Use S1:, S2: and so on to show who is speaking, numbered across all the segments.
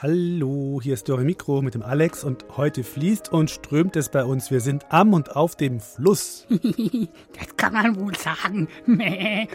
S1: Hallo, hier ist Dore Mikro mit dem Alex und heute fließt und strömt es bei uns. Wir sind am und auf dem Fluss.
S2: Das kann man wohl sagen.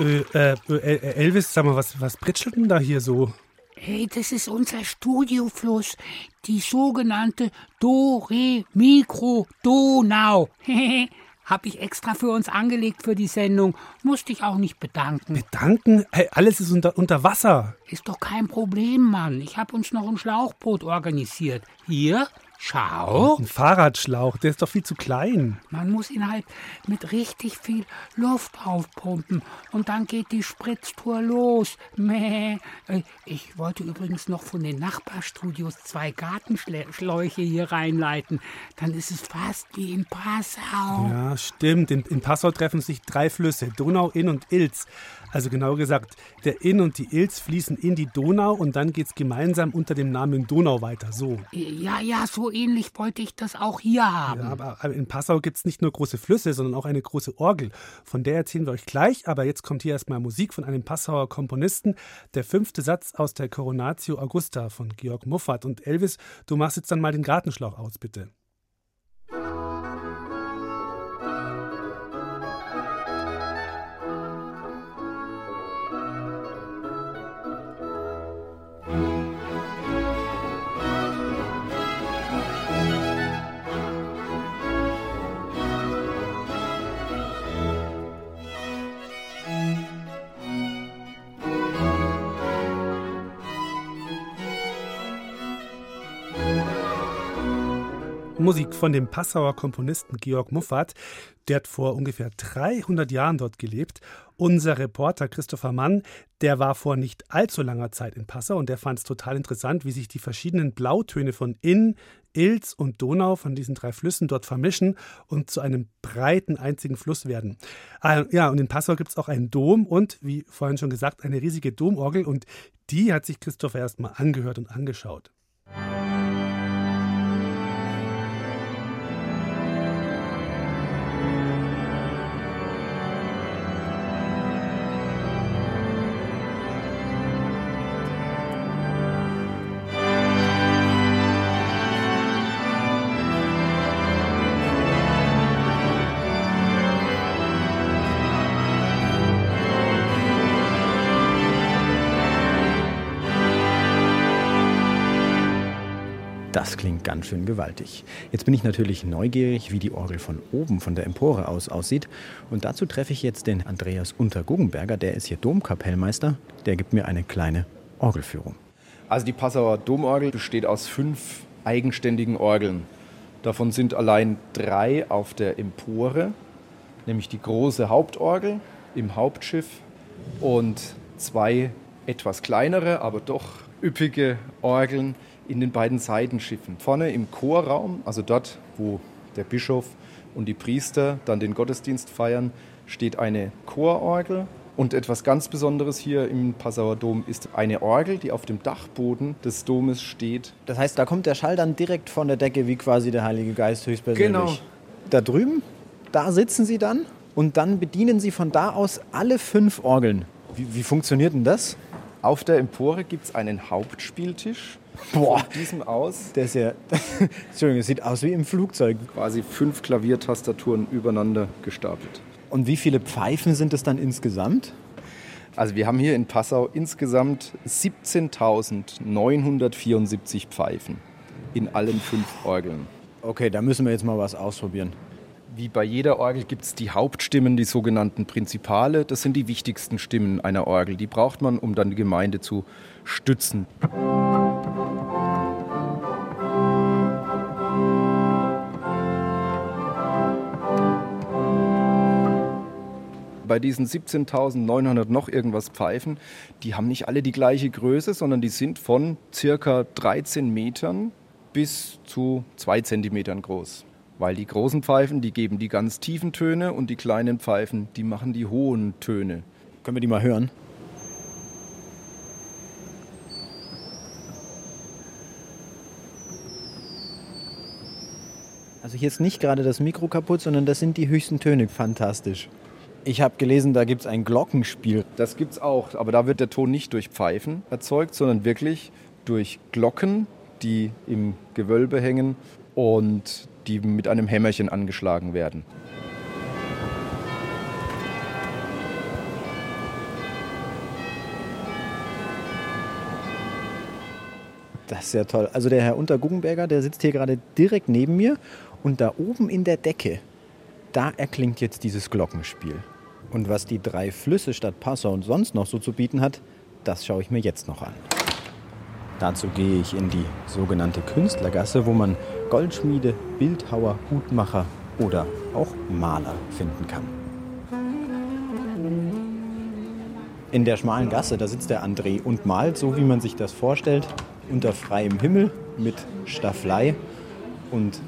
S1: Äh, äh, äh, Elvis, sag mal, was, was pritschelt denn da hier so?
S2: Hey, das ist unser Studiofluss, die sogenannte Do-Re-Mikro-Donau. Hab ich extra für uns angelegt für die Sendung. Musste ich auch nicht bedanken.
S1: Bedanken? Hey, alles ist unter, unter Wasser.
S2: Ist doch kein Problem, Mann. Ich hab uns noch ein Schlauchboot organisiert. Hier, schau.
S1: Ein Fahrradschlauch, der ist doch viel zu klein.
S2: Man muss ihn halt mit richtig viel Luft aufpumpen und dann geht die Spritztour los. Mäh. Äh, Ich wollte übrigens noch von den Nachbarstudios zwei Gartenschläuche hier reinleiten. Dann ist es fast wie in Passau.
S1: Ja, stimmt. In, in Passau treffen sich drei Flüsse, Donau, Inn und Ilz. Also genau gesagt, der Inn und die Ilz fließen in die Donau und dann geht's gemeinsam unter dem Namen Donau weiter. So.
S2: Ja, ja, so ähnlich wollte ich das auch hier haben.
S1: Ja, aber, in Passau gibt's nicht nur große Flüsse, sondern auch eine große Orgel. Von der erzählen wir euch gleich, aber jetzt kommt hier erstmal Musik von einem Passauer Komponisten. Der fünfte Satz aus der Coronatio Augusta von Georg Muffat. Und Elvis, du machst jetzt dann mal den Gartenschlauch aus, bitte. Musik von dem Passauer Komponisten Georg Muffat. Der hat vor ungefähr 300 Jahren dort gelebt. Unser Reporter Christopher Mann, der war vor nicht allzu langer Zeit in Passau und der fand es total interessant, wie sich die verschiedenen Blautöne von Inn, Ilz und Donau von diesen drei Flüssen dort vermischen und zu einem breiten einzigen Fluss werden. Ah, Ja, und in Passau gibt es auch einen Dom und, wie vorhin schon gesagt, eine riesige Domorgel und die hat sich Christopher erstmal angehört und angeschaut.
S3: Das klingt ganz schön gewaltig. Jetzt bin ich natürlich neugierig, wie die Orgel von oben, von der Empore aus aussieht. Und dazu treffe ich jetzt den Andreas Unterguggenberger, der ist hier Domkapellmeister. Der gibt mir eine kleine Orgelführung.
S4: Also die Passauer Domorgel besteht aus fünf eigenständigen Orgeln. Davon sind allein drei auf der Empore, nämlich die große Hauptorgel im Hauptschiff und zwei etwas kleinere, aber doch üppige Orgeln in den beiden Seitenschiffen. Vorne im Chorraum, also dort, wo der Bischof und die Priester dann den Gottesdienst feiern, steht eine Chororgel. Und etwas ganz Besonderes hier im Passauer Dom ist eine Orgel, die auf dem Dachboden des Domes steht.
S3: Das heißt, da kommt der Schall dann direkt von der Decke, wie quasi der Heilige Geist höchstpersönlich.
S4: Genau.
S3: Da drüben, da sitzen Sie dann und dann bedienen Sie von da aus alle fünf Orgeln. Wie, wie funktioniert denn das?
S4: Auf der Empore gibt es einen Hauptspieltisch.
S3: Boah.
S4: Von diesem aus
S3: Der ist ja, Entschuldigung, es sieht aus wie im Flugzeug.
S4: quasi fünf Klaviertastaturen übereinander gestapelt.
S3: Und wie viele Pfeifen sind es dann insgesamt?
S4: Also wir haben hier in Passau insgesamt 17.974 Pfeifen in allen fünf Orgeln.
S3: Okay, da müssen wir jetzt mal was ausprobieren.
S4: Wie bei jeder Orgel gibt es die Hauptstimmen, die sogenannten Prinzipale. Das sind die wichtigsten Stimmen einer Orgel. Die braucht man, um dann die Gemeinde zu stützen. Bei diesen 17.900 noch irgendwas Pfeifen, die haben nicht alle die gleiche Größe, sondern die sind von circa 13 Metern bis zu 2 Zentimetern groß. Weil die großen Pfeifen, die geben die ganz tiefen Töne und die kleinen Pfeifen, die machen die hohen Töne.
S3: Können wir die mal hören? Also hier ist nicht gerade das Mikro kaputt, sondern das sind die höchsten Töne. Fantastisch. Ich habe gelesen, da gibt es ein Glockenspiel.
S4: Das gibt es auch, aber da wird der Ton nicht durch Pfeifen erzeugt, sondern wirklich durch Glocken, die im Gewölbe hängen und die mit einem Hämmerchen angeschlagen werden.
S3: Das ist ja toll. Also der Herr Unterguggenberger, der sitzt hier gerade direkt neben mir und da oben in der Decke, da erklingt jetzt dieses Glockenspiel. Und was die drei Flüsse Stadt Passau und sonst noch so zu bieten hat, das schaue ich mir jetzt noch an. Dazu gehe ich in die sogenannte Künstlergasse, wo man Goldschmiede, Bildhauer, Hutmacher oder auch Maler finden kann. In der schmalen Gasse, da sitzt der André und malt, so wie man sich das vorstellt, unter freiem Himmel mit Stafflei und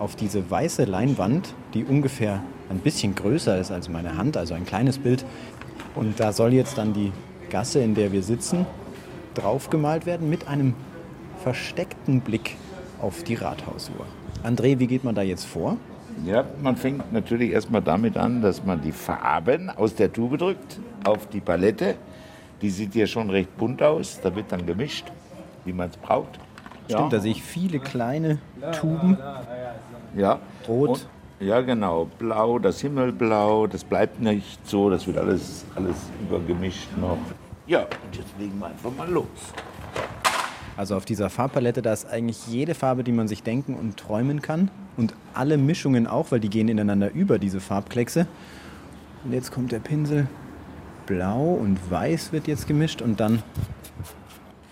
S3: auf diese weiße Leinwand, die ungefähr ein bisschen größer ist als meine Hand, also ein kleines Bild. Und da soll jetzt dann die Gasse, in der wir sitzen, draufgemalt werden mit einem versteckten Blick auf die Rathausuhr. André, wie geht man da jetzt vor?
S5: Ja, man fängt natürlich erstmal damit an, dass man die Farben aus der Tube drückt auf die Palette. Die sieht ja schon recht bunt aus. Da wird dann gemischt, wie man es braucht.
S3: Stimmt, ja. da sehe ich viele kleine Tuben.
S5: Ja.
S3: Rot.
S5: Ja, genau. Blau, das Himmelblau, das bleibt nicht so, das wird alles, alles übergemischt noch. Ja, und jetzt legen wir einfach mal los.
S3: Also auf dieser Farbpalette, da ist eigentlich jede Farbe, die man sich denken und träumen kann. Und alle Mischungen auch, weil die gehen ineinander über, diese Farbkleckse. Und jetzt kommt der Pinsel. Blau und Weiß wird jetzt gemischt und dann...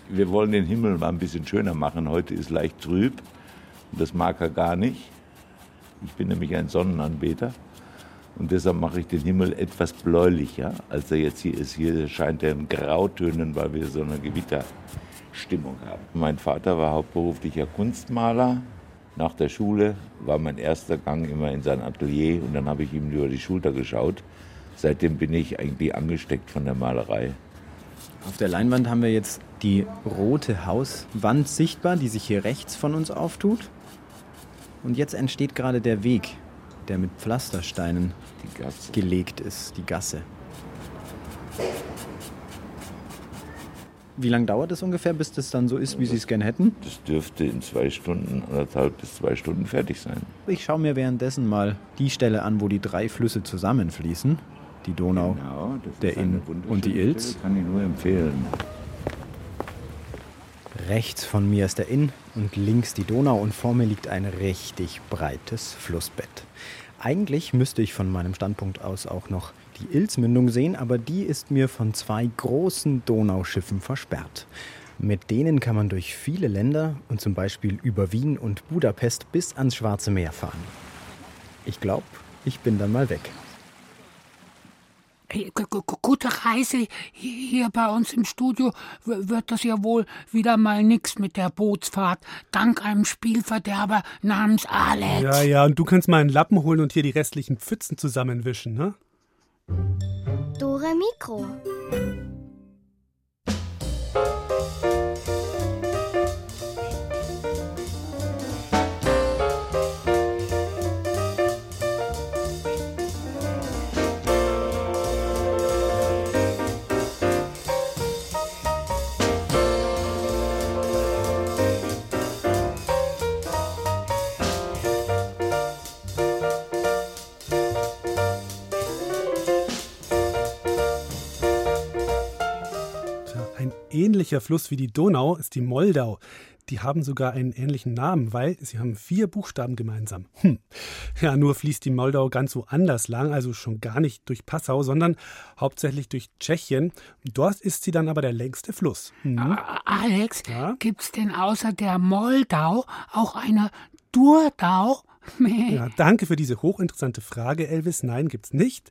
S5: Wir wollen den Himmel mal ein bisschen schöner machen. Heute ist leicht trüb das mag er gar nicht. Ich bin nämlich ein Sonnenanbeter und deshalb mache ich den Himmel etwas bläulicher, als er jetzt hier ist. Hier scheint er in Grautönen, weil wir so eine Gewitterstimmung haben. Mein Vater war hauptberuflicher Kunstmaler. Nach der Schule war mein erster Gang immer in sein Atelier und dann habe ich ihm über die Schulter geschaut. Seitdem bin ich eigentlich angesteckt von der Malerei.
S3: Auf der Leinwand haben wir jetzt die rote Hauswand sichtbar, die sich hier rechts von uns auftut. Und jetzt entsteht gerade der Weg, der mit Pflastersteinen gelegt ist, die Gasse. Wie lange dauert es ungefähr, bis das dann so ist, wie Sie es gerne hätten?
S5: Das dürfte in zwei Stunden, anderthalb bis zwei Stunden fertig sein.
S3: Ich schaue mir währenddessen mal die Stelle an, wo die drei Flüsse zusammenfließen. Die Donau,
S5: genau,
S3: der Inn und die Ilz.
S5: Stelle, kann ich nur empfehlen.
S3: Rechts von mir ist der Inn und links die Donau und vor mir liegt ein richtig breites Flussbett. Eigentlich müsste ich von meinem Standpunkt aus auch noch die Ilzmündung sehen, aber die ist mir von zwei großen Donauschiffen versperrt. Mit denen kann man durch viele Länder und zum Beispiel über Wien und Budapest bis ans Schwarze Meer fahren. Ich glaube, ich bin dann mal weg.
S2: Gute Reise hier bei uns im Studio wird das ja wohl wieder mal nix mit der Bootsfahrt, dank einem Spielverderber namens Alex.
S1: Ja, ja, und du kannst mal einen Lappen holen und hier die restlichen Pfützen zusammenwischen, ne?
S6: Dore Mikro.
S1: Ähnlicher Fluss wie die Donau ist die Moldau. Die haben sogar einen ähnlichen Namen, weil sie haben vier Buchstaben gemeinsam. Hm. Ja, nur fließt die Moldau ganz woanders lang, also schon gar nicht durch Passau, sondern hauptsächlich durch Tschechien. Dort ist sie dann aber der längste Fluss. Hm.
S2: Alex, ja? gibt's denn außer der Moldau auch eine Durdau?
S1: ja, danke für diese hochinteressante Frage, Elvis. Nein, gibt's nicht.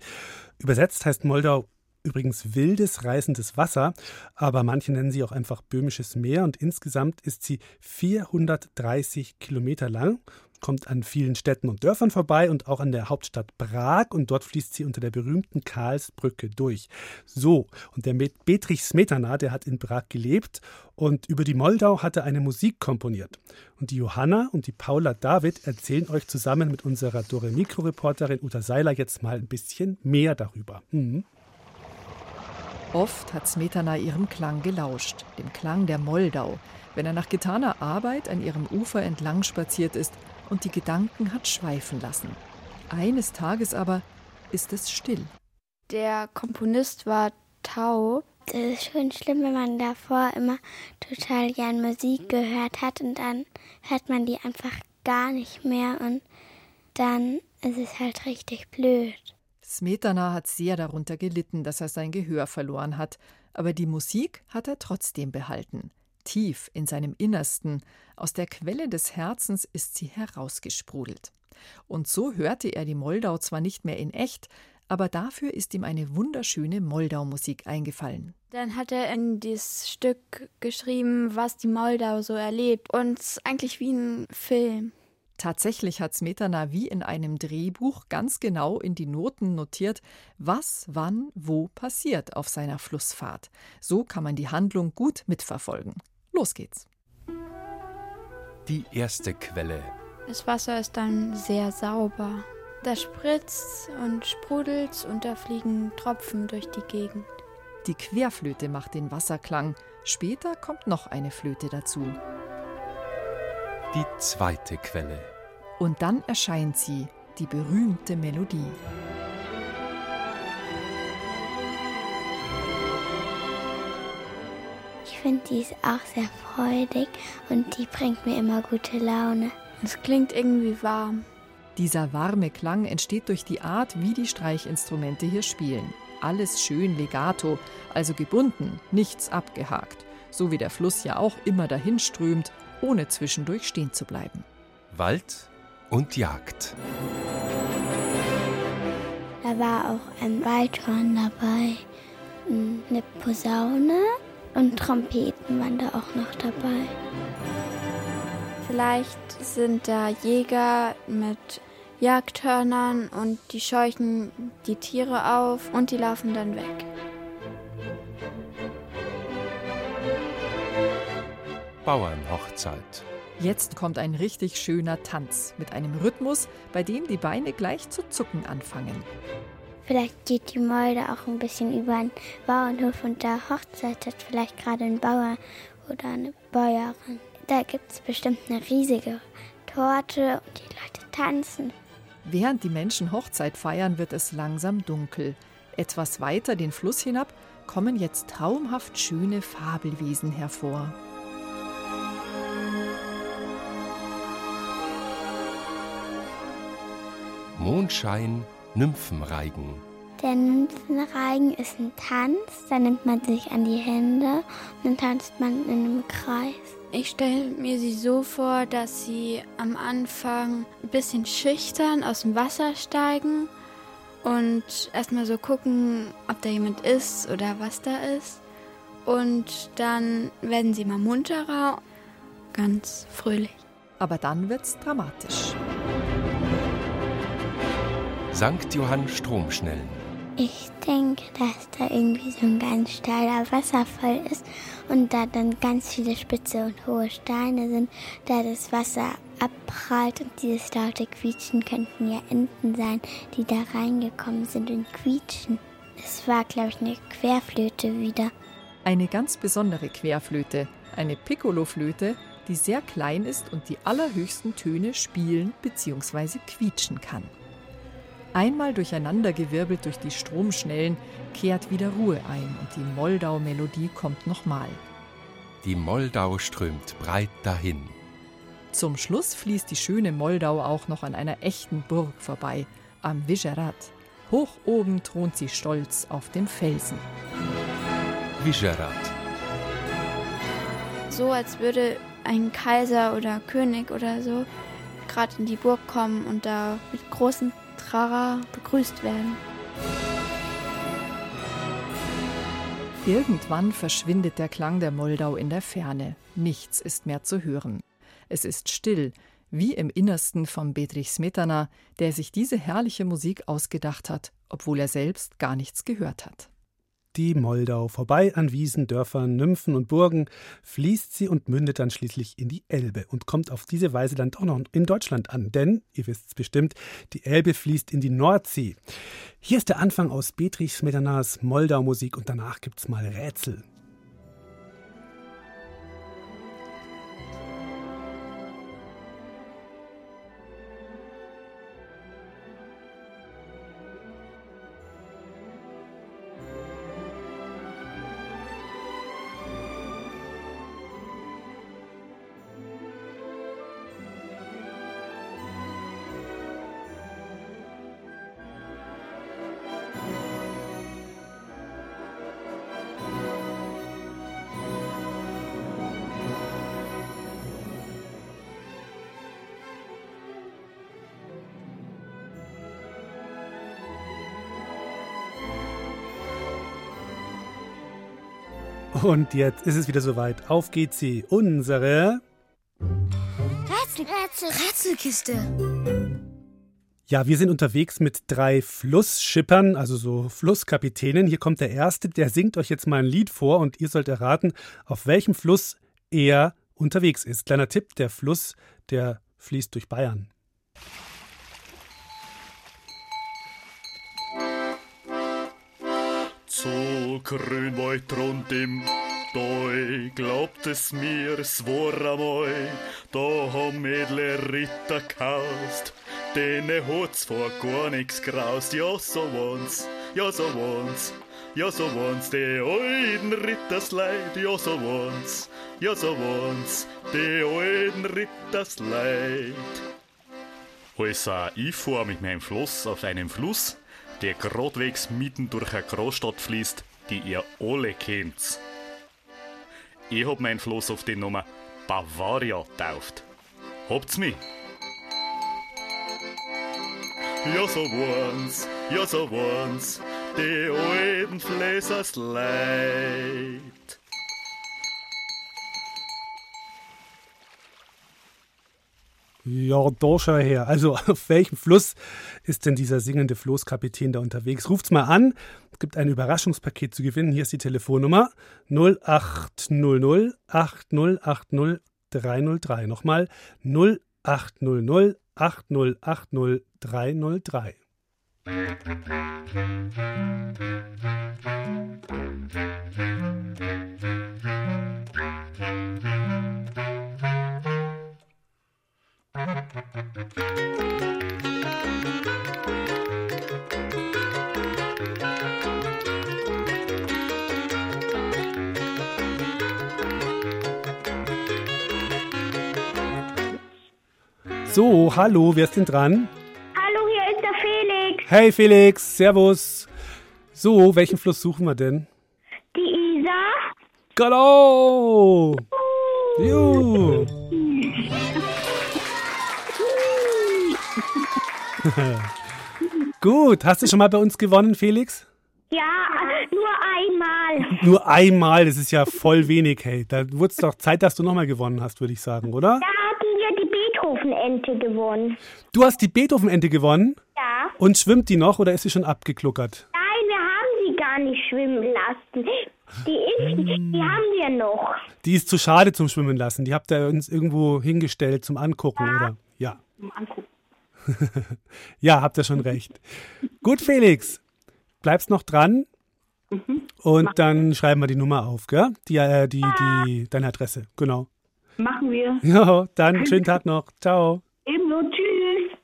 S1: Übersetzt heißt Moldau übrigens wildes, reißendes Wasser, aber manche nennen sie auch einfach böhmisches Meer und insgesamt ist sie 430 Kilometer lang, kommt an vielen Städten und Dörfern vorbei und auch an der Hauptstadt Prag und dort fließt sie unter der berühmten Karlsbrücke durch. So, und der Betrich Smetana, der hat in Prag gelebt und über die Moldau hat er eine Musik komponiert. Und die Johanna und die Paula David erzählen euch zusammen mit unserer Dore Mikro-Reporterin Uta Seiler jetzt mal ein bisschen mehr darüber. Mhm.
S7: Oft hat Smetana ihrem Klang gelauscht, dem Klang der Moldau, wenn er nach getaner Arbeit an ihrem Ufer entlang spaziert ist und die Gedanken hat schweifen lassen. Eines Tages aber ist es still.
S8: Der Komponist war taub.
S6: Das ist schon schlimm, wenn man davor immer total gern Musik gehört hat und dann hört man die einfach gar nicht mehr und dann ist es halt richtig blöd.
S7: Smetana hat sehr darunter gelitten, dass er sein Gehör verloren hat, aber die Musik hat er trotzdem behalten. Tief in seinem Innersten, aus der Quelle des Herzens ist sie herausgesprudelt. Und so hörte er die Moldau zwar nicht mehr in echt, aber dafür ist ihm eine wunderschöne Moldau-Musik eingefallen.
S8: Dann hat er in dieses Stück geschrieben, was die Moldau so erlebt und eigentlich wie ein Film.
S7: Tatsächlich hat Smetana wie in einem Drehbuch ganz genau in die Noten notiert, was, wann, wo passiert auf seiner Flussfahrt. So kann man die Handlung gut mitverfolgen. Los geht's.
S9: Die erste Quelle.
S8: Das Wasser ist dann sehr sauber. Da spritzt und sprudelt und da fliegen Tropfen durch die Gegend.
S7: Die Querflöte macht den Wasserklang. Später kommt noch eine Flöte dazu.
S9: Die zweite Quelle.
S7: Und dann erscheint sie, die berühmte Melodie.
S6: Ich finde, die ist auch sehr freudig und die bringt mir immer gute Laune.
S8: Es klingt irgendwie warm.
S7: Dieser warme Klang entsteht durch die Art, wie die Streichinstrumente hier spielen. Alles schön legato, also gebunden, nichts abgehakt. So wie der Fluss ja auch immer dahin strömt, ohne zwischendurch stehen zu bleiben.
S9: Wald und Jagd.
S6: Da war auch ein Waldhorn dabei, eine Posaune und Trompeten waren da auch noch dabei.
S8: Vielleicht sind da Jäger mit Jagdhörnern und die scheuchen die Tiere auf und die laufen dann weg.
S9: Bauernhochzeit.
S7: Jetzt kommt ein richtig schöner Tanz mit einem Rhythmus, bei dem die Beine gleich zu zucken anfangen.
S6: Vielleicht geht die Molde auch ein bisschen über einen Bauernhof und da hochzeitet vielleicht gerade ein Bauer oder eine Bäuerin. Da gibt es bestimmt eine riesige Torte und die Leute tanzen.
S7: Während die Menschen Hochzeit feiern, wird es langsam dunkel. Etwas weiter den Fluss hinab kommen jetzt traumhaft schöne Fabelwesen hervor.
S9: Mondschein, Nymphenreigen.
S6: Der Nymphenreigen ist ein Tanz, da nimmt man sich an die Hände und dann tanzt man in einem Kreis.
S8: Ich stelle mir sie so vor, dass sie am Anfang ein bisschen schüchtern aus dem Wasser steigen und erstmal so gucken, ob da jemand ist oder was da ist. Und dann werden sie mal munterer, ganz fröhlich.
S7: Aber dann wird's dramatisch.
S9: St. Johann Stromschnellen.
S6: Ich denke, dass da irgendwie so ein ganz steiler Wasserfall ist und da dann ganz viele spitze und hohe Steine sind, da das Wasser abprallt und dieses laute Quietschen könnten ja Enten sein, die da reingekommen sind und quietschen. Es war, glaube ich, eine Querflöte wieder.
S7: Eine ganz besondere Querflöte, eine Piccoloflöte, die sehr klein ist und die allerhöchsten Töne spielen bzw. quietschen kann. Einmal durcheinandergewirbelt durch die Stromschnellen kehrt wieder Ruhe ein und die Moldau-Melodie kommt nochmal.
S9: Die Moldau strömt breit dahin.
S10: Zum Schluss fließt die schöne Moldau auch noch an einer echten Burg vorbei, am Visegrad. Hoch oben thront sie stolz auf dem Felsen.
S9: Visegrad.
S8: So als würde ein Kaiser oder König oder so gerade in die Burg kommen und da mit großem Trara begrüßt werden.
S10: Irgendwann verschwindet der Klang der Moldau in der Ferne. Nichts ist mehr zu hören. Es ist still, wie im Innersten von Bedrich Smetana, der sich diese herrliche Musik ausgedacht hat, obwohl er selbst gar nichts gehört hat.
S1: Die Moldau, vorbei an Wiesen, Dörfern, Nymphen und Burgen, fließt sie und mündet dann schließlich in die Elbe und kommt auf diese Weise dann doch noch in Deutschland an. Denn, ihr wisst es bestimmt, die Elbe fließt in die Nordsee. Hier ist der Anfang aus Beatrich Smetanas Moldau-Musik und danach gibt's mal Rätsel. Und jetzt ist es wieder soweit. Auf geht sie, unsere
S6: Rätsel, Rätsel, Rätselkiste.
S1: Ja, wir sind unterwegs mit drei Flussschippern, also so Flusskapitänen. Hier kommt der erste, der singt euch jetzt mal ein Lied vor und ihr sollt erraten, auf welchem Fluss er unterwegs ist. Kleiner Tipp, der Fluss, der fließt durch Bayern.
S11: So grün weit rund im Doi, glaubt es mir, es war einmal, da haben edle Ritter kaust, denen hat's vor gar nix graust, ja so waren's, ja so waren's, ja so waren's, die alten Rittersleid, ja so waren's, ja so waren's, die alten Rittersleid. Also, ich fahr mit meinem Floss auf einem Fluss, der gradwegs mitten durch eine Großstadt fließt, die ihr alle kennt. Ich hab mein Floss auf die Nummer Bavaria tauft. Habt's mich? Ja, so waren's, ja, so waren's, die alten Fläsers Leid.
S1: Schau her. Also, auf welchem Fluss ist denn dieser singende Floßkapitän da unterwegs? Ruft's mal an. Es gibt ein Überraschungspaket zu gewinnen. Hier ist die Telefonnummer 0800 8080 303. Nochmal 0800 8080 303. So, hallo, wer ist denn dran?
S12: Hallo, hier ist der Felix.
S1: Hey Felix, Servus. So, welchen Fluss suchen wir denn?
S12: Die Isar.
S1: Genau. Juhu. Gut, hast du schon mal bei uns gewonnen, Felix?
S12: Ja, nur einmal.
S1: Nur einmal, das ist ja voll wenig, hey. Da wurde es doch Zeit, dass du nochmal gewonnen hast, würde ich sagen, oder?
S12: Da hatten wir die Beethoven-Ente gewonnen.
S1: Du hast die Beethoven-Ente gewonnen?
S12: Ja.
S1: Und schwimmt die noch oder ist sie schon abgekluckert?
S12: Nein, wir haben sie gar nicht schwimmen lassen. Die ist, die haben wir noch.
S1: Die ist zu schade zum Schwimmen lassen. Die habt ihr uns irgendwo hingestellt zum Angucken, oder? Ja.
S12: Zum Angucken.
S1: Ja, habt ihr schon recht. Gut, Felix, bleibst noch dran und dann schreiben wir die Nummer auf, gell? Die, äh, die, die, deine Adresse, genau.
S12: Machen wir.
S1: Ja, dann schönen Tag noch. Ciao.
S12: Ebenso, tschüss.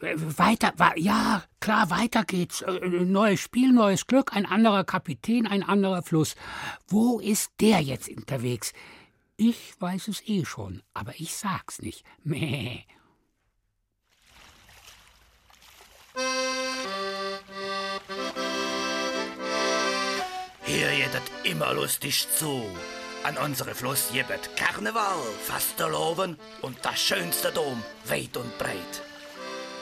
S2: Weiter, ja, klar, weiter geht's. Äh, neues Spiel, neues Glück, ein anderer Kapitän, ein anderer Fluss. Wo ist der jetzt unterwegs? Ich weiß es eh schon, aber ich sag's nicht. Meh.
S13: Hier es immer lustig zu. An unsere Fluss gibt Karneval, Fasteloven und das schönste Dom, weit und breit.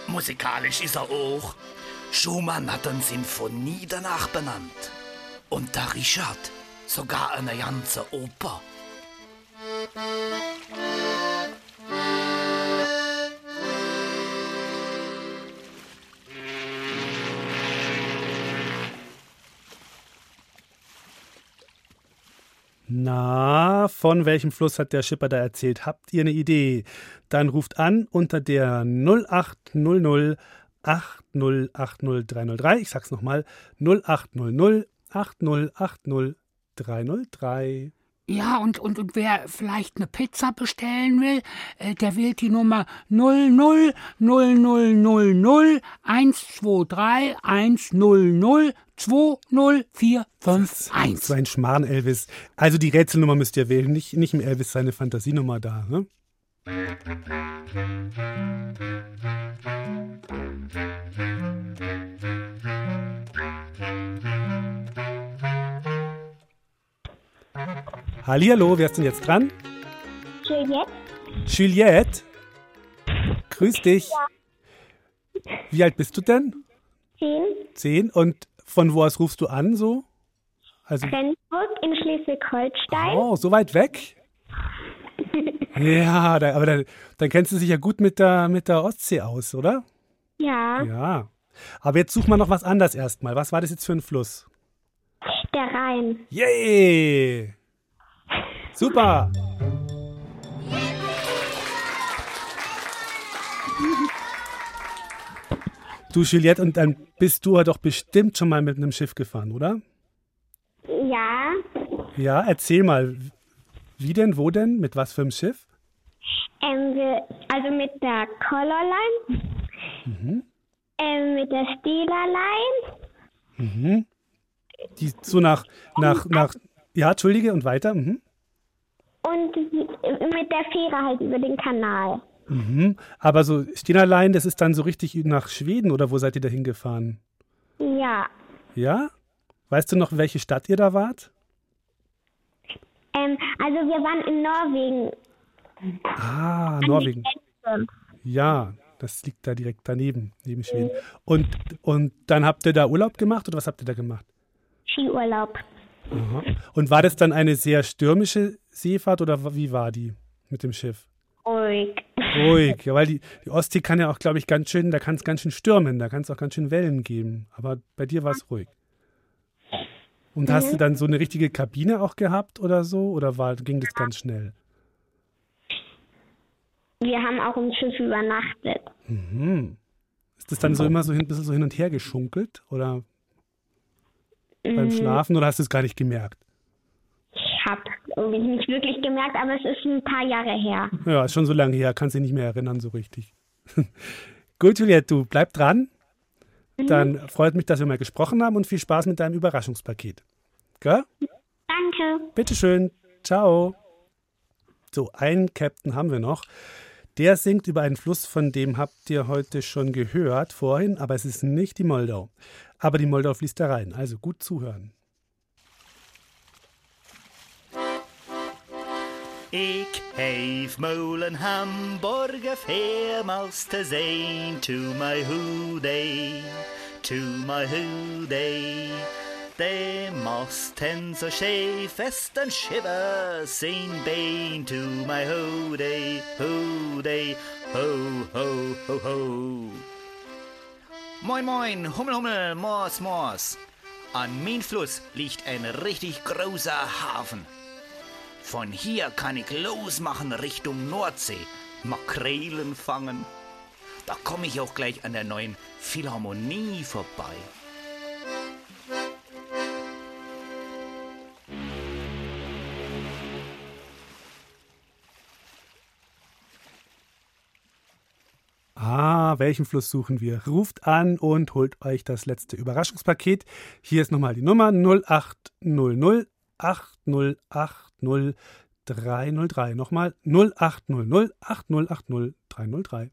S13: Musikalisch ist er auch. Schumann hat eine Sinfonie danach benannt. Und der Richard sogar eine ganze Oper.
S1: Na, von welchem Fluss hat der Schipper da erzählt? Habt ihr eine Idee? Dann ruft an unter der 0800 8080303. Ich sag's nochmal: 0800 8080 303.
S2: Ja, und, und, und wer vielleicht eine Pizza bestellen will, äh, der wählt die Nummer 00 0000 123 100 20451.
S1: So ein Schmarrn, Elvis. Also die Rätselnummer müsst ihr wählen, nicht, nicht im Elvis seine Fantasienummer da. Ne? Hallihallo, wer ist denn jetzt dran?
S12: Juliette.
S1: Juliette? Grüß dich.
S12: Ja.
S1: Wie alt bist du denn?
S12: Zehn.
S1: Zehn. Und von wo aus rufst du an so?
S12: Also, Rendsburg in Schleswig-Holstein.
S1: Oh, so weit weg? ja, da, aber dann, dann kennst du dich ja gut mit der, mit der Ostsee aus, oder?
S12: Ja.
S1: Ja. Aber jetzt such mal noch was anderes erstmal. Was war das jetzt für ein Fluss?
S12: Der Rhein.
S1: Yay! Super! Du, Juliette, und dann bist du doch bestimmt schon mal mit einem Schiff gefahren, oder?
S12: Ja.
S1: Ja, erzähl mal. Wie denn, wo denn, mit was für einem Schiff?
S12: Ähm, also mit der Colorline. Mhm. Ähm, mit der Steelerline.
S1: Mhm. Die so nach, nach, nach, ja, Entschuldige, und weiter. Mhm.
S12: Und mit der Fähre halt über den Kanal.
S1: Mhm. Aber so Stehnerlein, das ist dann so richtig nach Schweden oder wo seid ihr da hingefahren?
S12: Ja.
S1: Ja? Weißt du noch, welche Stadt ihr da wart?
S12: Ähm, also wir waren in Norwegen.
S1: Ah, Norwegen. Ja, das liegt da direkt daneben, neben Schweden. Und, und dann habt ihr da Urlaub gemacht oder was habt ihr da gemacht?
S12: Skiurlaub.
S1: Aha. Und war das dann eine sehr stürmische Seefahrt oder wie war die mit dem Schiff?
S12: Ruhig.
S1: Ruhig, ja, weil die, die Ostsee kann ja auch, glaube ich, ganz schön, da kann es ganz schön stürmen, da kann es auch ganz schön Wellen geben. Aber bei dir war es ruhig. Und mhm. hast du dann so eine richtige Kabine auch gehabt oder so? Oder war, ging das ganz schnell?
S12: Wir haben auch im Schiff übernachtet.
S1: Mhm. Ist das dann so immer so ein bisschen so hin und her geschunkelt? Oder mhm. beim Schlafen? Oder hast du es gar nicht gemerkt?
S12: Ich habe irgendwie nicht wirklich gemerkt, aber es ist ein paar Jahre her.
S1: Ja, ist schon so lange her, kannst dich nicht mehr erinnern so richtig. Gut, Juliette, du bleib dran. Mhm. Dann freut mich, dass wir mal gesprochen haben und viel Spaß mit deinem Überraschungspaket. Gell?
S12: Danke.
S1: Bitteschön. Ciao. So, einen Captain haben wir noch. Der singt über einen Fluss, von dem habt ihr heute schon gehört vorhin, aber es ist nicht die Moldau. Aber die Moldau fließt da rein, also gut zuhören.
S13: Ik heeft molen Hamburger viermals te zijn. To my hoeday, to my hoeday. De masten så schee fest en shiver sin been to my hoeday, hoeday, ho, ho, ho, ho. Moin, moin, Hummel, Hummel, Mors, Mors. An mein Fluss liegt ein richtig großer Hafen. Von hier kann ich losmachen Richtung Nordsee, Makrelen fangen. Da komme ich auch gleich an der neuen Philharmonie vorbei.
S1: Ah, welchen Fluss suchen wir? Ruft an und holt euch das letzte Überraschungspaket. Hier ist nochmal die Nummer 0800 8080 303. Nochmal 0800 8080 303.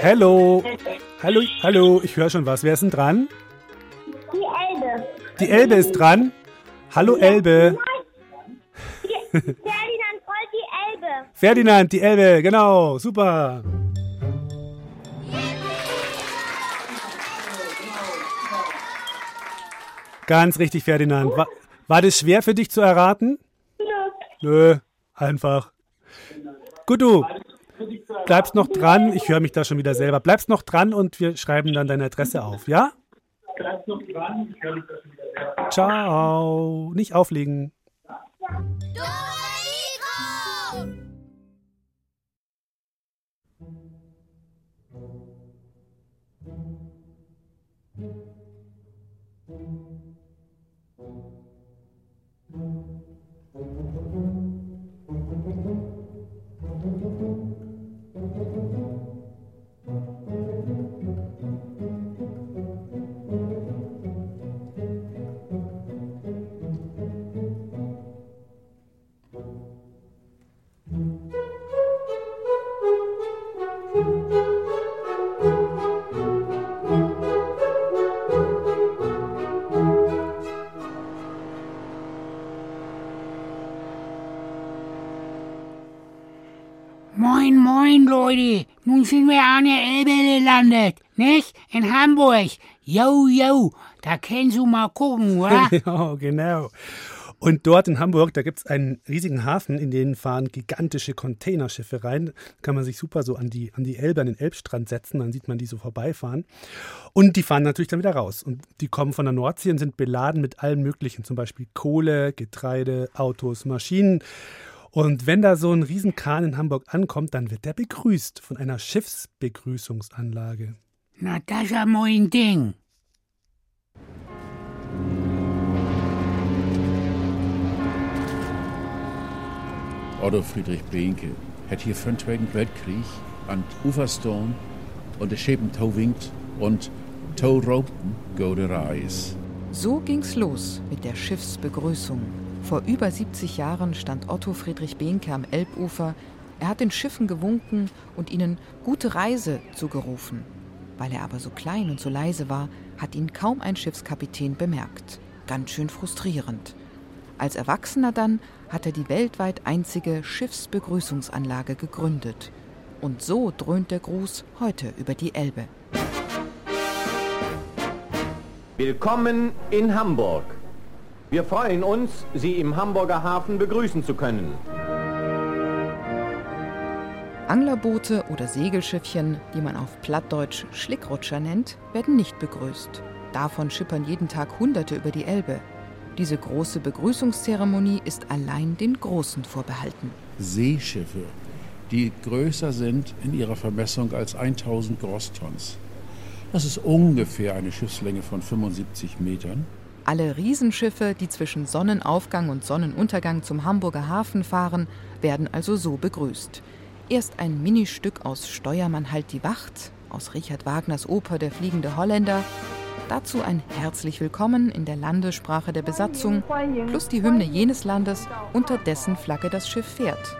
S1: Hallo. Hallo, hallo, ich höre schon was. Wer ist denn dran?
S12: Die Elbe.
S1: Ist dran. Hallo Elbe.
S12: Ferdinand folgt die Elbe.
S1: Ferdinand, die Elbe, genau, super. Ganz richtig, Ferdinand. War, war das schwer für dich zu erraten? Nö, einfach. Gut, du bleibst noch dran. Ich höre mich da schon wieder selber. Bleibst noch dran und wir schreiben dann deine Adresse auf, ja? Bleibst noch dran. Ich höre mich da schon wieder selber. Ciao. Nicht auflegen.
S2: Moin, Leute. Nun sind wir an der Elbe gelandet, nicht? In Hamburg. Yo, yo. Da kannst du mal gucken, oder?
S1: ja, genau. Und dort in Hamburg, da gibt es einen riesigen Hafen, in den fahren gigantische Containerschiffe rein. Kann man sich super so an die, an die Elbe, an den Elbstrand setzen, dann sieht man die so vorbeifahren. Und die fahren natürlich dann wieder raus. Und die kommen von der Nordsee und sind beladen mit allem Möglichen, zum Beispiel Kohle, Getreide, Autos, Maschinen. Und wenn da so ein Riesenkahn in Hamburg ankommt, dann wird der begrüßt von einer Schiffsbegrüßungsanlage.
S2: Na, das ist ja mein Ding.
S14: Otto Friedrich Behnke hat hier für den Zweiten Weltkrieg an Uferstone und der Schäben winkt und Tow Ropen go the Reis.
S10: So ging's los mit der Schiffsbegrüßung. Vor über 70 Jahren stand Otto Friedrich Behnke am Elbufer. Er hat den Schiffen gewunken und ihnen gute Reise zugerufen. Weil er aber so klein und so leise war, hat ihn kaum ein Schiffskapitän bemerkt. Ganz schön frustrierend. Als Erwachsener dann hat er die weltweit einzige Schiffsbegrüßungsanlage gegründet. Und so dröhnt der Gruß heute über die Elbe.
S15: Willkommen in Hamburg. Wir freuen uns, Sie im Hamburger Hafen begrüßen zu können.
S10: Anglerboote oder Segelschiffchen, die man auf Plattdeutsch Schlickrutscher nennt, werden nicht begrüßt. Davon schippern jeden Tag Hunderte über die Elbe. Diese große Begrüßungszeremonie ist allein den Großen vorbehalten.
S14: Seeschiffe, die größer sind in ihrer Vermessung als 1000 Grosstons. Das ist ungefähr eine Schiffslänge von 75 Metern.
S10: Alle Riesenschiffe, die zwischen Sonnenaufgang und Sonnenuntergang zum Hamburger Hafen fahren, werden also so begrüßt. Erst ein Ministück aus Steuermann halt die Wacht, aus Richard Wagners Oper Der fliegende Holländer, dazu ein herzlich willkommen in der Landessprache der Besatzung, plus die Hymne jenes Landes, unter dessen Flagge das Schiff fährt.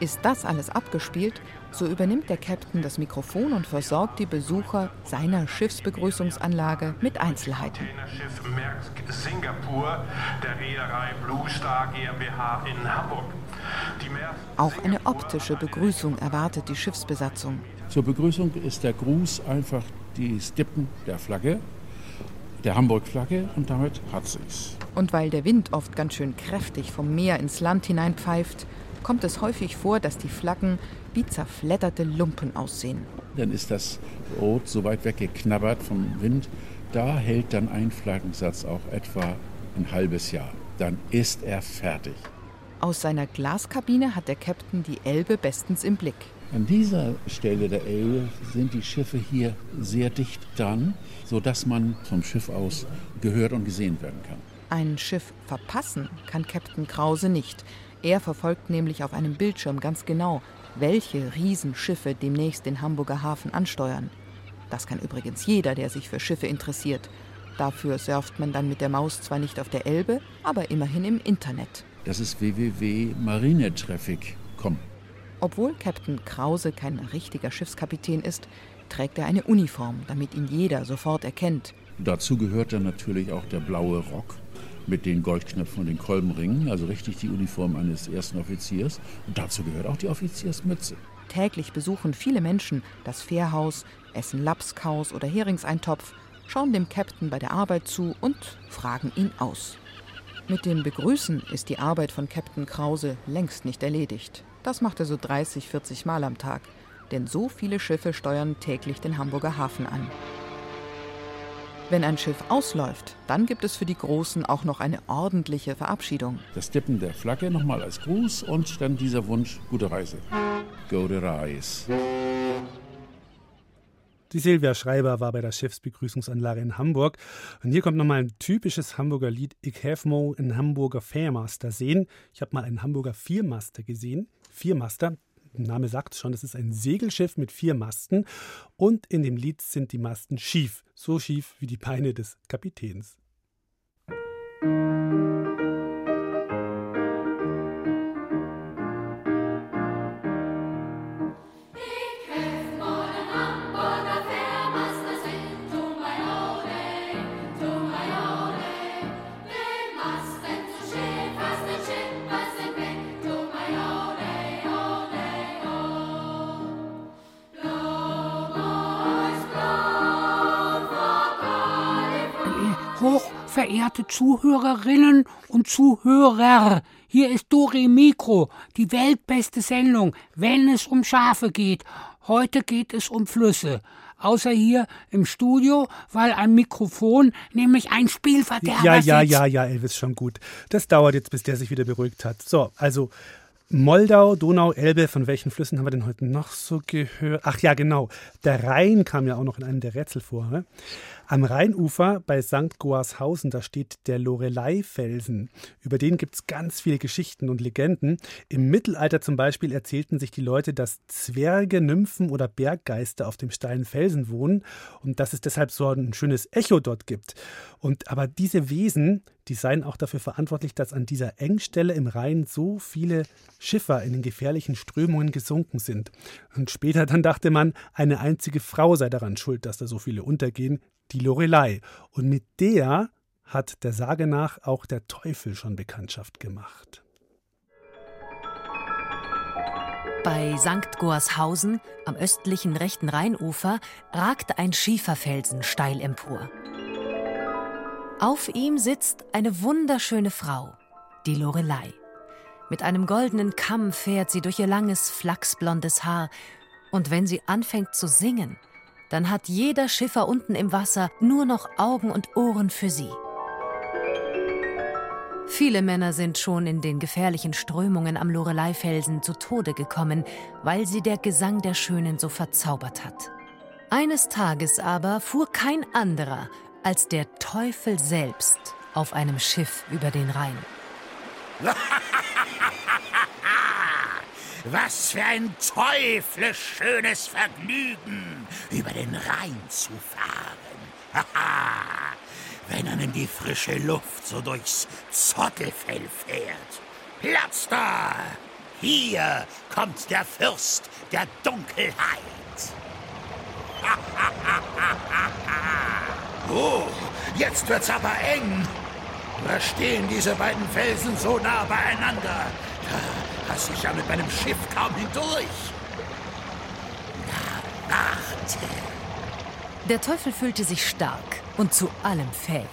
S10: Ist das alles abgespielt, so übernimmt der Captain das Mikrofon und versorgt die Besucher seiner Schiffsbegrüßungsanlage mit Einzelheiten.
S16: Schiff Maersk Singapur der Reederei Blue Star GmbH in Hamburg.
S10: Auch eine optische Begrüßung erwartet die Schiffsbesatzung.
S14: Zur Begrüßung ist der Gruß einfach die Stippen der Flagge, der Hamburg-Flagge und damit hat sich's.
S10: Und weil der Wind oft ganz schön kräftig vom Meer ins Land hineinpfeift, kommt es häufig vor, dass die Flaggen wie zerfledderte Lumpen aussehen.
S14: Dann ist das Rot so weit weggeknabbert vom Wind. Da hält dann ein Flaggensatz auch etwa ein halbes Jahr. Dann ist er fertig.
S10: Aus seiner Glaskabine hat der Captain die Elbe bestens im Blick.
S14: An dieser Stelle der Elbe sind die Schiffe hier sehr dicht dran, sodass man vom Schiff aus gehört und gesehen werden kann.
S10: Ein Schiff verpassen kann Captain Krause nicht. Er verfolgt nämlich auf einem Bildschirm ganz genau, welche Riesenschiffe demnächst den Hamburger Hafen ansteuern. Das kann übrigens jeder, der sich für Schiffe interessiert. Dafür surft man dann mit der Maus zwar nicht auf der Elbe, aber immerhin im Internet.
S14: Das ist www.marinetraffic.com.
S10: Obwohl Captain Krause kein richtiger Schiffskapitän ist, trägt er eine Uniform, damit ihn jeder sofort erkennt.
S14: Dazu gehört dann natürlich auch der blaue Rock mit den Goldknöpfen und den Kolbenringen, also richtig die Uniform eines ersten Offiziers. Und dazu gehört auch die Offiziersmütze.
S10: Täglich besuchen viele Menschen das Fährhaus, essen Lapskaus oder Heringseintopf, schauen dem Captain bei der Arbeit zu und fragen ihn aus. Mit dem Begrüßen ist die Arbeit von Captain Krause längst nicht erledigt. Das macht er so 30, 40 Mal am Tag, denn so viele Schiffe steuern täglich den Hamburger Hafen an. Wenn ein Schiff ausläuft, dann gibt es für die Großen auch noch eine ordentliche Verabschiedung.
S14: Das Tippen der Flagge nochmal als Gruß und dann dieser Wunsch, gute Reise. Gute Reise.
S1: Die Silvia Schreiber war bei der Schiffsbegrüßungsanlage in Hamburg. Und hier kommt nochmal ein typisches Hamburger Lied. Ich have mo einen Hamburger Viermaster sehen. Ich habe mal einen Hamburger Viermaster gesehen. Viermaster, Name sagt schon, es ist ein Segelschiff mit vier Masten und in dem Lied sind die Masten schief, so schief wie die Beine des Kapitäns.
S2: Hochverehrte Zuhörerinnen und Zuhörer, hier ist Dore Mikro, die weltbeste Sendung, wenn es um Schafe geht. Heute geht es um Flüsse. Außer hier im Studio, weil ein Mikrofon nämlich ein Spielverderber
S1: Ja, ja, ja, ja, Elvis, schon gut. Das dauert jetzt, bis der sich wieder beruhigt hat. So, also Moldau, Donau, Elbe, von welchen Flüssen haben wir denn heute noch so gehört? Ach ja, genau. Der Rhein kam ja auch noch in einem der Rätsel vor. Ne? Am Rheinufer bei St. Goarshausen, da steht der Lorelei-Felsen. Über den gibt es ganz viele Geschichten und Legenden. Im Mittelalter zum Beispiel erzählten sich die Leute, dass Zwerge, Nymphen oder Berggeister auf dem steilen Felsen wohnen und dass es deshalb so ein schönes Echo dort gibt. Und aber diese Wesen, die seien auch dafür verantwortlich, dass an dieser Engstelle im Rhein so viele Schiffer in den gefährlichen Strömungen gesunken sind. Und später dann dachte man, eine einzige Frau sei daran schuld, dass da so viele untergehen, die Lorelei. Und mit der hat der Sage nach auch der Teufel schon Bekanntschaft gemacht.
S17: Bei St. Goarshausen, am östlichen rechten Rheinufer, ragt ein Schieferfelsen steil empor. Auf ihm sitzt eine wunderschöne Frau, die Lorelei. Mit einem goldenen Kamm fährt sie durch ihr langes, flachsblondes Haar, und wenn sie anfängt zu singen, dann hat jeder Schiffer unten im Wasser nur noch Augen und Ohren für sie. Viele Männer sind schon in den gefährlichen Strömungen am Loreleifelsen zu Tode gekommen, weil sie der Gesang der Schönen so verzaubert hat. Eines Tages aber fuhr kein anderer als der Teufel selbst auf einem Schiff über den Rhein.
S18: Was für ein teuflisch schönes Vergnügen, über den Rhein zu fahren. Wenn einem die frische Luft so durchs Zottelfell fährt. Platz da! Hier kommt der Fürst der Dunkelheit. oh, jetzt wird's aber eng. Da stehen diese beiden Felsen so nah beieinander. Da passe ich ja mit meinem Schiff kaum hindurch. Na, warte.
S17: Der Teufel fühlte sich stark und zu allem fähig.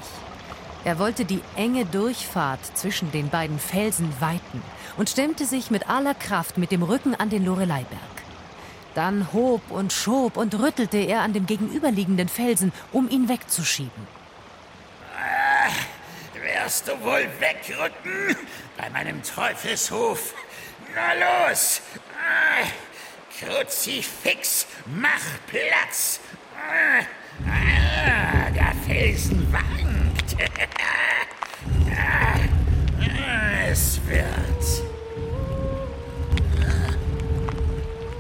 S17: Er wollte die enge Durchfahrt zwischen den beiden Felsen weiten und stemmte sich mit aller Kraft mit dem Rücken an den Loreleiberg. Dann hob und schob und rüttelte er an dem gegenüberliegenden Felsen, um ihn wegzuschieben.
S18: Wer wirst du wohl wegrücken bei meinem Teufelshof. Na los! Kruzifix, mach Platz! Ah, der Felsen wankt. es wird.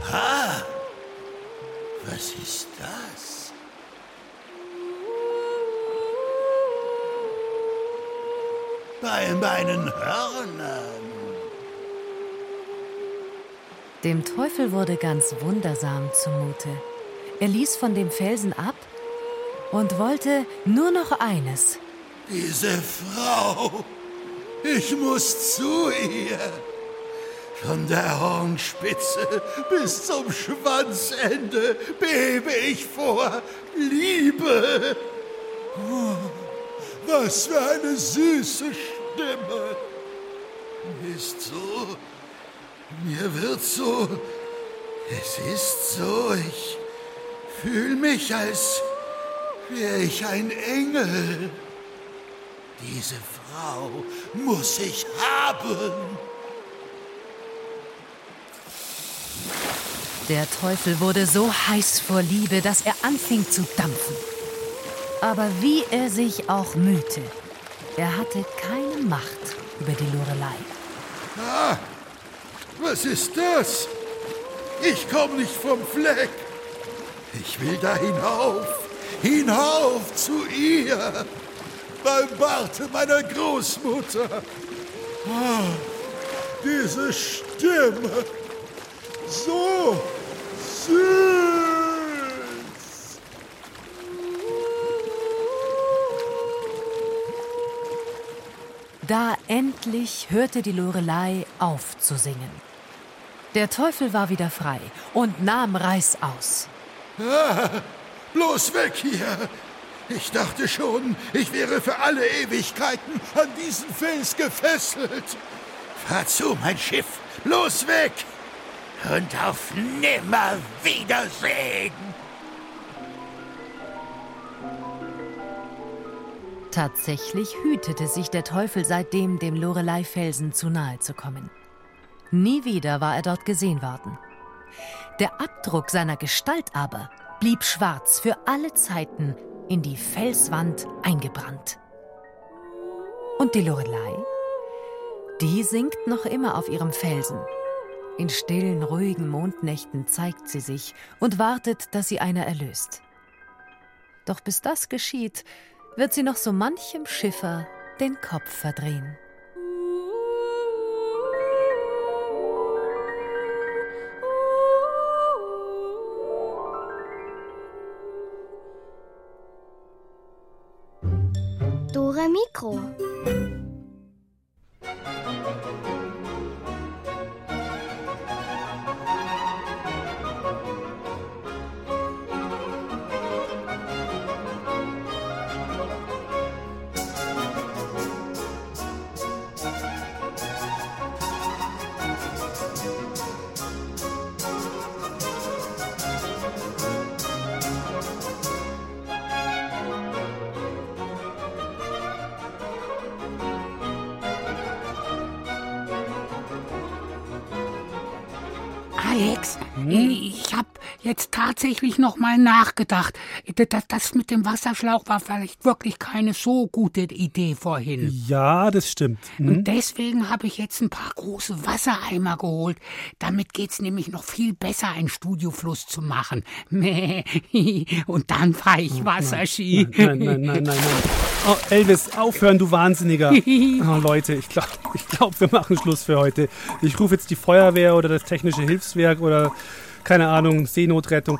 S18: Ah, was ist das? Bei meinen Hörnern.
S17: Dem Teufel wurde ganz wundersam zumute. Er ließ von dem Felsen ab und wollte nur noch eines.
S18: Diese Frau. Ich muss zu ihr. Von der Hornspitze bis zum Schwanzende bebe ich vor Liebe. Oh, was für eine süße Stimme. Ist so, mir wird so, es ist so, ich fühle mich, als wäre ich ein Engel. Diese Frau muss ich haben.
S17: Der Teufel wurde so heiß vor Liebe, dass er anfing zu dampfen. Aber wie er sich auch mühte, er hatte keine Macht über die Lorelei.
S18: Ah, was ist das? Ich komme nicht vom Fleck. Ich will da hinauf, hinauf zu ihr, beim Barte meiner Großmutter. Ah, diese Stimme, so süß.
S17: Da endlich hörte die Lorelei auf zu singen. Der Teufel war wieder frei und nahm Reißaus.
S18: Ah, bloß weg hier! Ich dachte schon, ich wäre für alle Ewigkeiten an diesen Fels gefesselt. Fahr zu, mein Schiff, bloß weg! Und auf Nimmerwiedersehen!
S17: Tatsächlich hütete sich der Teufel seitdem, dem Lorelei-Felsen zu nahe zu kommen. Nie wieder war er dort gesehen worden. Der Abdruck seiner Gestalt aber blieb schwarz für alle Zeiten in die Felswand eingebrannt. Und die Lorelei? Die singt noch immer auf ihrem Felsen. In stillen, ruhigen Mondnächten zeigt sie sich und wartet, dass sie einer erlöst. Doch bis das geschieht, wird sie noch so manchem Schiffer den Kopf verdrehen.
S19: Mikro.
S2: Tatsächlich noch mal nachgedacht. Das, das mit dem Wasserschlauch war vielleicht wirklich keine so gute Idee vorhin.
S1: Ja, das stimmt. Mhm.
S2: Und deswegen habe ich jetzt ein paar große Wassereimer geholt. Damit geht's nämlich noch viel besser, einen Studiofluss zu machen. Und dann fahre ich Wasserski.
S1: Nein, nein, nein, nein, nein. Oh, Elvis, aufhören, du Wahnsinniger. Oh, Leute, ich glaube, ich glaub, wir machen Schluss für heute. Ich rufe jetzt die Feuerwehr oder das technische Hilfswerk oder keine Ahnung, Seenotrettung.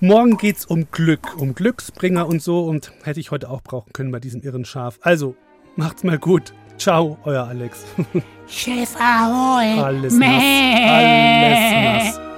S1: Morgen geht's um Glück, um Glücksbringer und so und hätte ich heute auch brauchen können bei diesem irren Schaf. Also, macht's mal gut. Ciao, euer Alex.
S2: Chef Ahoi.
S1: Alles nass. Alles nass.